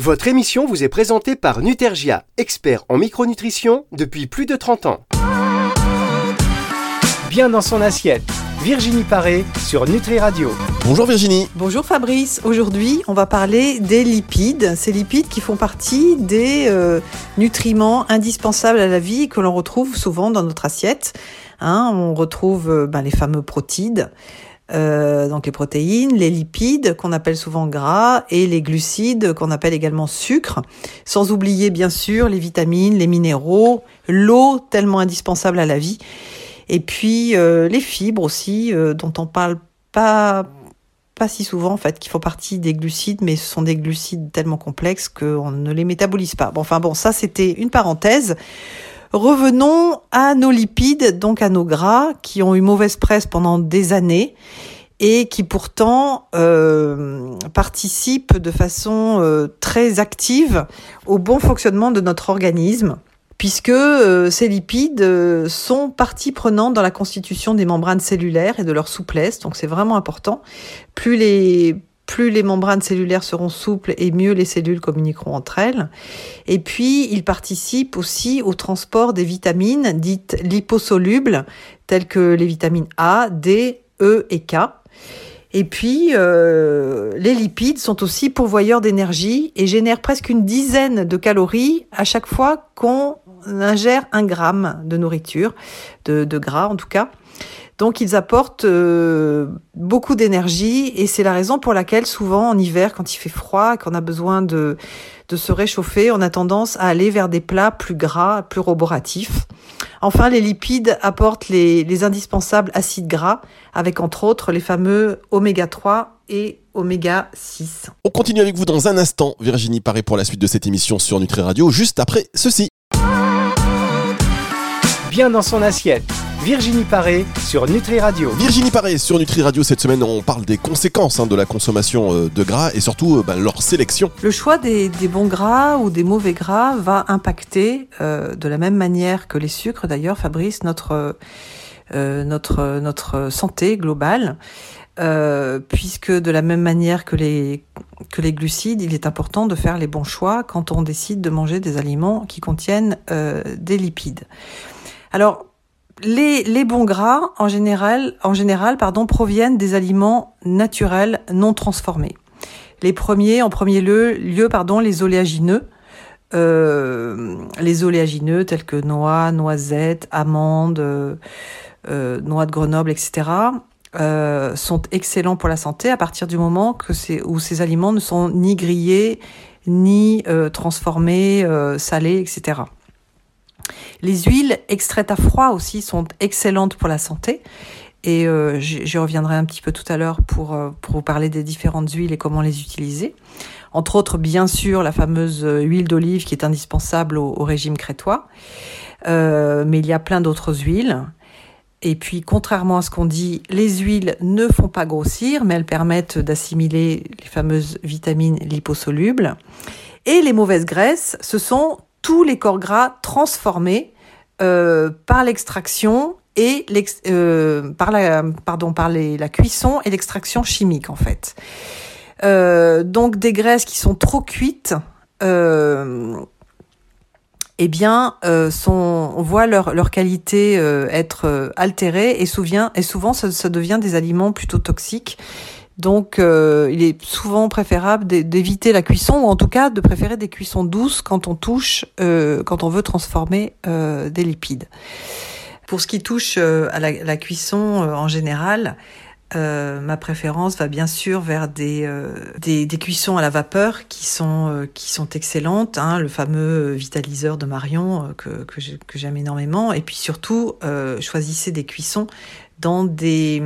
Votre émission vous est présentée par Nutergia, expert en micronutrition depuis plus de 30 ans. Bien dans son assiette, Virginie Paré sur Nutri Radio. Bonjour Virginie. Bonjour Fabrice. Aujourd'hui, on va parler des lipides. Ces lipides qui font partie des euh, nutriments indispensables à la vie et que l'on retrouve souvent dans notre assiette. Hein, on retrouve euh, ben, les fameux protides. Euh, donc les protéines, les lipides qu'on appelle souvent gras et les glucides qu'on appelle également sucre, sans oublier bien sûr les vitamines, les minéraux, l'eau tellement indispensable à la vie, et puis euh, les fibres aussi euh, dont on parle pas pas si souvent en fait qui font partie des glucides mais ce sont des glucides tellement complexes qu'on ne les métabolise pas. Bon enfin bon ça c'était une parenthèse. Revenons à nos lipides, donc à nos gras, qui ont eu mauvaise presse pendant des années et qui pourtant euh, participent de façon euh, très active au bon fonctionnement de notre organisme puisque euh, ces lipides sont partie prenante dans la constitution des membranes cellulaires et de leur souplesse, donc c'est vraiment important. Plus les plus les membranes cellulaires seront souples et mieux les cellules communiqueront entre elles. Et puis, ils participent aussi au transport des vitamines dites liposolubles, telles que les vitamines A, D, E et K. Et puis, euh, les lipides sont aussi pourvoyeurs d'énergie et génèrent presque une dizaine de calories à chaque fois qu'on ingère un gramme de nourriture, de, de gras en tout cas. Donc ils apportent euh, beaucoup d'énergie et c'est la raison pour laquelle souvent en hiver, quand il fait froid, qu'on a besoin de, de se réchauffer, on a tendance à aller vers des plats plus gras, plus roboratifs. Enfin, les lipides apportent les, les indispensables acides gras, avec entre autres les fameux oméga 3 et oméga 6. On continue avec vous dans un instant. Virginie paraît pour la suite de cette émission sur Nutri Radio, juste après ceci. Bien dans son assiette. Virginie Paré sur Nutri Radio. Virginie Paré sur Nutri Radio, cette semaine on parle des conséquences hein, de la consommation euh, de gras et surtout euh, bah, leur sélection. Le choix des, des, bons gras ou des mauvais gras va impacter euh, de la même manière que les sucres d'ailleurs, Fabrice, notre, euh, notre, notre santé globale. Euh, puisque de la même manière que les, que les glucides, il est important de faire les bons choix quand on décide de manger des aliments qui contiennent des lipides. Alors, les, les, bons gras, en général, en général pardon, proviennent des aliments naturels non transformés. Les premiers, en premier lieu, pardon, les oléagineux. Euh, les oléagineux tels que noix, noisettes, amandes, euh, euh, noix de Grenoble, etc. Euh, sont excellents pour la santé à partir du moment que où ces aliments ne sont ni grillés, ni euh, transformés, salés, etc. Les huiles extraites à froid aussi sont excellentes pour la santé. Et euh, j'y reviendrai un petit peu tout à l'heure pour, euh, pour vous parler des différentes huiles et comment les utiliser. Entre autres, bien sûr, la fameuse huile d'olive qui est indispensable au, régime crétois. Euh, mais il y a plein d'autres huiles. Et puis, contrairement à ce qu'on dit, les huiles ne font pas grossir, mais elles permettent d'assimiler les fameuses vitamines liposolubles. Et les mauvaises graisses, ce sont les corps gras transformés euh, par l'extraction et euh, par la cuisson et l'extraction chimique en fait. Euh, donc des graisses qui sont trop cuites, eh bien, sont, on voit leur, qualité être altérée et, souvent, et souvent ça, ça devient des aliments plutôt toxiques donc, euh, il est souvent préférable d'éviter la cuisson ou en tout cas de préférer des cuissons douces quand on touche, euh, quand on veut transformer euh, des lipides. Pour ce qui touche à la, cuisson en général, ma préférence va bien sûr vers des, cuissons à la vapeur qui sont, qui sont excellentes, hein, le fameux vitaliseur de Marion que, que j'aime énormément, et puis surtout choisissez des cuissons dans des,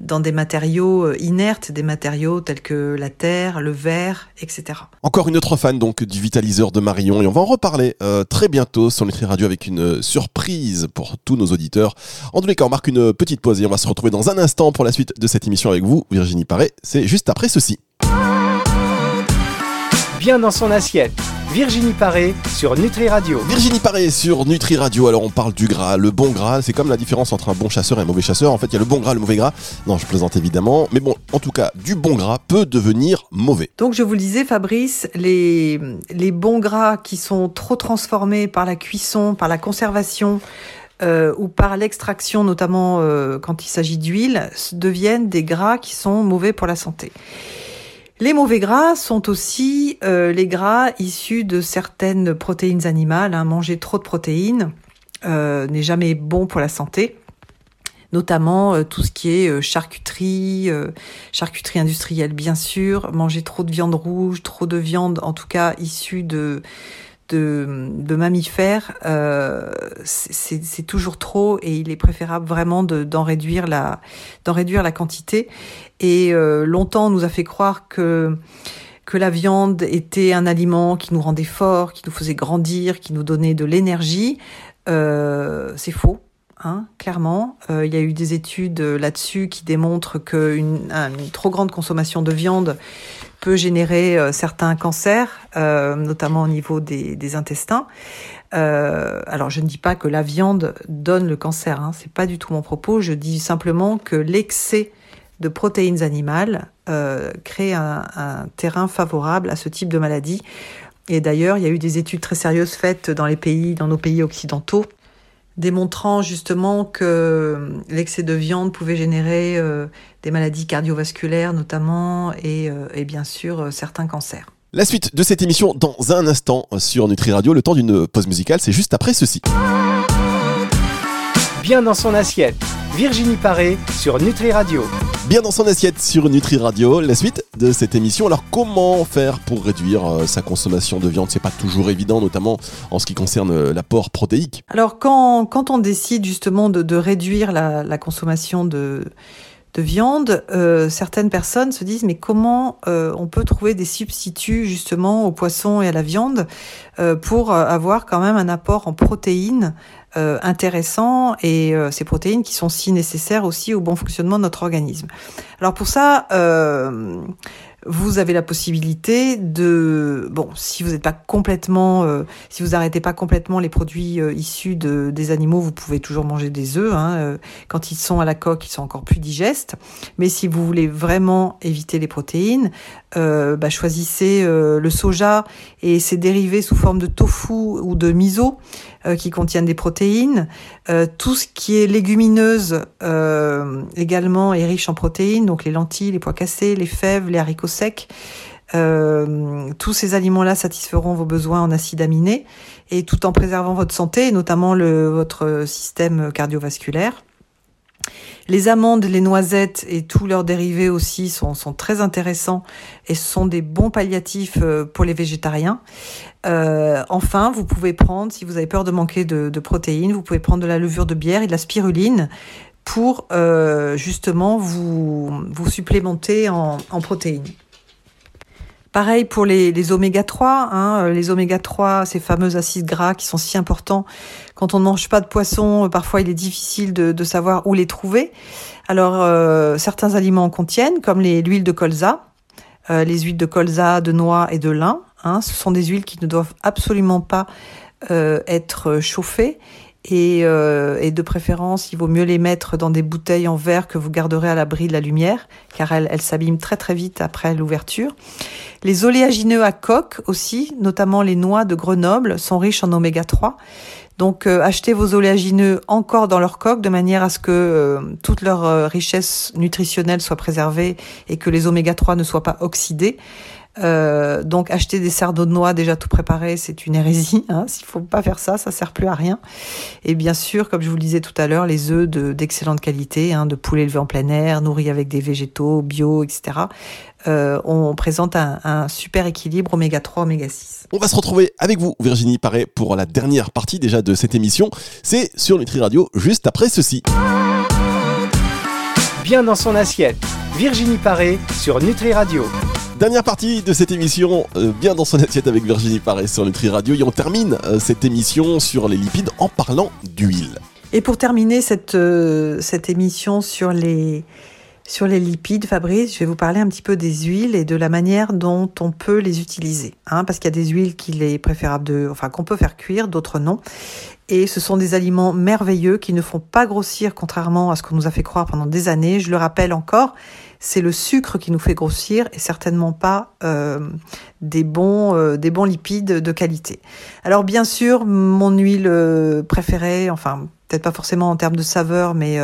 dans des matériaux inertes, des matériaux tels que la terre, le verre, etc. Encore une autre fan donc du vitaliseur de Marion et on va en reparler euh, très bientôt sur Nutri Radio avec une surprise pour tous nos auditeurs. En tous les cas, on marque une petite pause et on va se retrouver dans un instant pour la suite de cette émission avec vous, Virginie Paré. C'est juste après ceci. Bien dans son assiette Virginie Paré sur Nutri Radio. Virginie Paré sur Nutri Radio. Alors on parle du gras, le bon gras, c'est comme la différence entre un bon chasseur et un mauvais chasseur. En fait, il y a le bon gras, le mauvais gras. Non, je plaisante évidemment, mais bon, en tout cas, du bon gras peut devenir mauvais. Donc je vous le disais, Fabrice, les, les bons gras qui sont trop transformés par la cuisson, par la conservation, euh, ou par l'extraction, notamment euh, quand il s'agit d'huile, deviennent des gras qui sont mauvais pour la santé. Les mauvais gras sont aussi euh, les gras issus de certaines protéines animales. Hein. Manger trop de protéines euh, n'est jamais bon pour la santé notamment euh, tout ce qui est charcuterie, charcuterie industrielle bien sûr, manger trop de viande rouge, trop de viande en tout cas issue de de, mammifères, euh, c'est toujours trop et il est préférable vraiment d'en réduire la quantité. Et euh, longtemps, on nous a fait croire que la viande était un aliment qui nous rendait forts, qui nous faisait grandir, qui nous donnait de l'énergie. Euh, c'est faux. Hein, clairement, il y a eu des études là-dessus qui démontrent qu'une une trop grande consommation de viande peut générer euh, certains cancers, euh, notamment au niveau des, intestins. Euh, alors je ne dis pas que la viande donne le cancer, hein, c'est pas du tout mon propos. Je dis simplement que l'excès de protéines animales crée un, un, terrain favorable à ce type de maladie. Et d'ailleurs, il y a eu des études très sérieuses faites dans les pays, dans nos pays occidentaux, démontrant justement que l'excès de viande pouvait générer euh, des maladies cardiovasculaires notamment et, euh, et bien sûr euh, certains cancers. La suite de cette émission dans un instant sur Nutri Radio, le temps d'une pause musicale, c'est juste après ceci. Bien dans son assiette, Virginie Paré sur Nutri Radio bien dans son assiette sur Nutri Radio. La suite de cette émission. Alors, comment faire pour réduire euh, sa consommation de viande? C'est pas toujours évident, notamment en ce qui concerne euh, l'apport protéique. Alors, quand, quand on décide justement de, réduire la, consommation de, de viande, euh, certaines personnes se disent mais comment on peut trouver des substituts justement au poisson et à la viande pour avoir quand même un apport en protéines euh, intéressant et euh, ces protéines qui sont si nécessaires aussi au bon fonctionnement de notre organisme. Alors pour ça, euh, vous avez la possibilité de, bon, si vous n'êtes pas complètement, si vous arrêtez pas complètement les produits issus de, des animaux, vous pouvez toujours manger des œufs. Hein, quand ils sont à la coque, ils sont encore plus digestes. Mais si vous voulez vraiment éviter les protéines, bah, choisissez le soja et ses dérivés sous forme de tofu ou de miso qui contiennent des protéines. tout ce qui est légumineuse également est riche en protéines, donc les lentilles, les pois cassés, les fèves, les haricots sec. Euh, tous ces aliments-là satisferont vos besoins en acides aminés et tout en préservant votre santé, notamment le, votre système cardiovasculaire. Les amandes, les noisettes et tous leurs dérivés aussi sont, très intéressants et sont des bons palliatifs euh, pour les végétariens. Euh, enfin, vous pouvez prendre, si vous avez peur de manquer de, protéines, vous pouvez prendre de la levure de bière et de la spiruline pour euh, justement vous, vous supplémenter en, en protéines. Pareil pour les, les oméga 3, hein, les oméga 3, ces fameux acides gras qui sont si importants. Quand on ne mange pas de poisson, parfois il est difficile de, savoir où les trouver. Alors euh, certains aliments en contiennent, comme l'huile de colza, euh, les huiles de colza, de noix et de lin. Hein, ce sont des huiles qui ne doivent absolument pas euh, être chauffées et, euh, et, de préférence, il vaut mieux les mettre dans des bouteilles en verre que vous garderez à l'abri de la lumière, car elles, elles s'abîment très très vite après l'ouverture. Les oléagineux à coque aussi, notamment les noix de Grenoble, sont riches en oméga 3. Donc euh, achetez vos oléagineux encore dans leur coque de manière à ce que euh, toute leur euh, richesse nutritionnelle soit préservée et que les oméga 3 ne soient pas oxydés. Euh, donc acheter des cerveaux de noix déjà tout préparés, c'est une hérésie. Hein. S'il faut pas faire ça, ça sert plus à rien. Et bien sûr, comme je vous le disais tout à l'heure, les œufs d'excellente qualité, hein, de poulet élevé en plein air, nourris avec des végétaux, bio, etc. Euh, on présente un, un, super équilibre oméga 3, oméga 6. On va se retrouver avec vous, Virginie Paré, pour la dernière partie déjà de cette émission. C'est sur Nutri Radio, juste après ceci. Bien dans son assiette, Virginie Paré sur Nutri Radio. Dernière partie de cette émission, euh, bien dans son assiette avec Virginie Paré sur Nutri Radio. Et on termine euh, cette émission sur les lipides en parlant d'huile. Et pour terminer cette, euh, cette émission sur les, Sur les lipides, Fabrice, je vais vous parler un petit peu des huiles et de la manière dont on peut les utiliser. Hein, parce qu'il y a des huiles qu'il est préférable de, enfin, qu'on peut faire cuire, d'autres non. Et ce sont des aliments merveilleux qui ne font pas grossir, contrairement à ce qu'on nous a fait croire pendant des années. Je le rappelle encore, c'est le sucre qui nous fait grossir et certainement pas euh, des bons, euh, des bons lipides de qualité. Alors bien sûr, mon huile euh, préférée, enfin peut-être pas forcément en termes de saveur, mais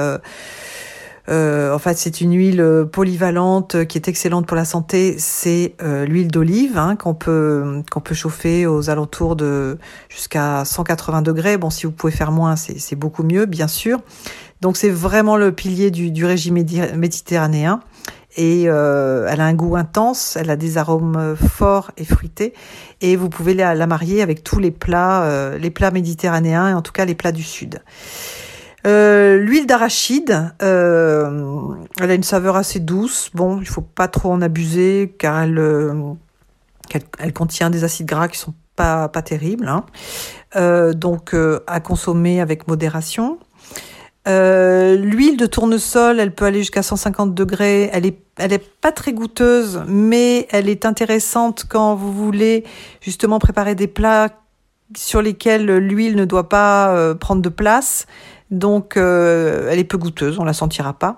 en fait, c'est une huile euh, polyvalente euh, qui est excellente pour la santé. C'est l'huile d'olive hein, qu'on peut qu'on peut chauffer aux alentours de jusqu'à 180 degrés. Bon, si vous pouvez faire moins, c'est beaucoup mieux, bien sûr. Donc c'est vraiment le pilier du, du régime méditerranéen. Et elle a un goût intense, elle a des arômes forts et fruités, et vous pouvez la, la marier avec tous les plats, les plats méditerranéens et en tout cas les plats du sud. Euh, l'huile d'arachide, euh, elle a une saveur assez douce. Bon, il faut pas trop en abuser car elle, euh, contient des acides gras qui sont pas pas terribles. Hein. donc à consommer avec modération. l'huile de tournesol, elle peut aller jusqu'à 150 degrés. Elle est, elle est pas très goûteuse, mais elle est intéressante quand vous voulez justement préparer des plats sur lesquels l'huile ne doit pas prendre de place donc euh, elle est peu goûteuse, on la sentira pas.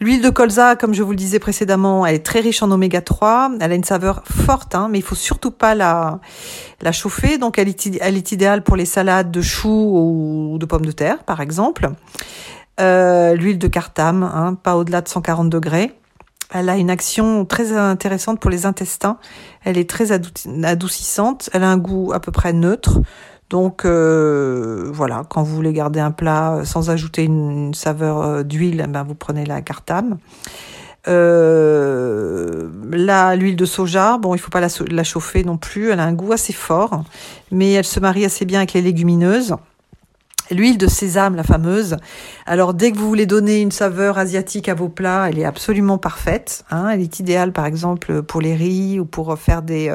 L'huile de colza, comme je vous le disais précédemment, elle est très riche en oméga 3. Elle a une saveur forte, hein, mais il faut surtout pas la, la chauffer. Donc elle est, elle est idéale pour les salades de choux ou de pommes de terre, par exemple. Euh, l'huile de cartame, hein, pas au-delà de 140 degrés. Elle a une action très intéressante pour les intestins. Elle est très adoucissante. Elle a un goût à peu près neutre. Donc euh, voilà, quand vous voulez garder un plat sans ajouter une, saveur euh, d'huile, ben vous prenez la cartame. Euh, là, l'huile de soja, bon, il faut pas la, chauffer non plus. Elle a un goût assez fort, mais elle se marie assez bien avec les légumineuses. L'huile de sésame, la fameuse. Alors, dès que vous voulez donner une saveur asiatique à vos plats, elle est absolument parfaite. Hein. Elle est idéale, par exemple, pour les riz ou pour faire des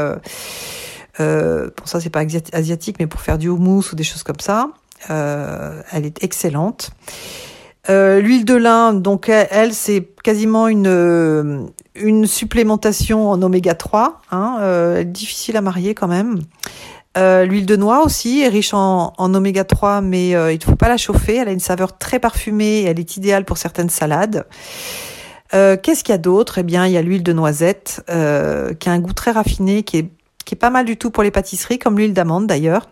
euh, pour ça, c'est pas asiatique, mais pour faire du houmous ou des choses comme ça. Euh, elle est excellente. Euh, l'huile de lin, donc elle, c'est quasiment une une supplémentation en oméga 3, hein, difficile à marier quand même. l'huile de noix aussi est riche en, en oméga 3, mais il ne faut pas la chauffer. Elle a une saveur très parfumée, elle est idéale pour certaines salades. Qu'est-ce qu'il y a d'autre? Eh bien, il y a l'huile de noisette qui a un goût très raffiné, qui est qui est pas mal du tout pour les pâtisseries, comme l'huile d'amande d'ailleurs.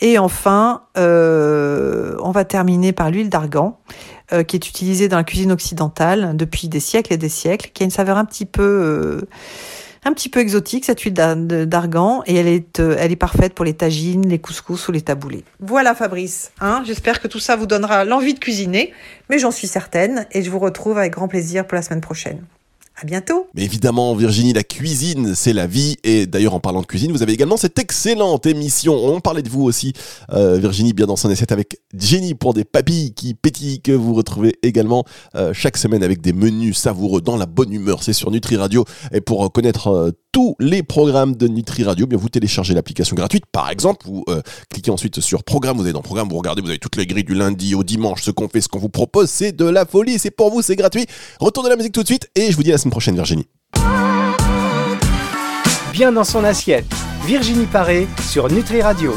Et enfin, euh, on va terminer par l'huile d'argan, euh, qui est utilisée dans la cuisine occidentale depuis des siècles et des siècles, qui a une saveur un petit peu, euh, un petit peu exotique cette huile d'argan, et elle est, elle est parfaite pour les tagines, les couscous ou les taboulés. Voilà Fabrice, hein, j'espère que tout ça vous donnera l'envie de cuisiner, mais j'en suis certaine, et je vous retrouve avec grand plaisir pour la semaine prochaine. À bientôt. Mais évidemment, Virginie, la cuisine, c'est la vie. Et d'ailleurs, en parlant de cuisine, vous avez également cette excellente émission. On parlait de vous aussi, euh, Virginie, bien dans son assiette avec Jenny pour des papilles qui pétillent que vous retrouvez également euh, chaque semaine avec des menus savoureux dans la bonne humeur. C'est sur Nutri Radio. Et pour connaître euh, tous les programmes de Nutri Radio, eh bien vous téléchargez l'application gratuite. Par exemple, vous euh, cliquez ensuite sur programme, vous allez dans programme, vous regardez, vous avez toutes les grilles du lundi au dimanche, ce qu'on fait, ce qu'on vous propose, c'est de la folie, c'est pour vous, c'est gratuit. Retournez la musique tout de suite et je vous dis à la semaine prochaine Virginie. Bien dans son assiette, Virginie Paré sur Nutri Radio.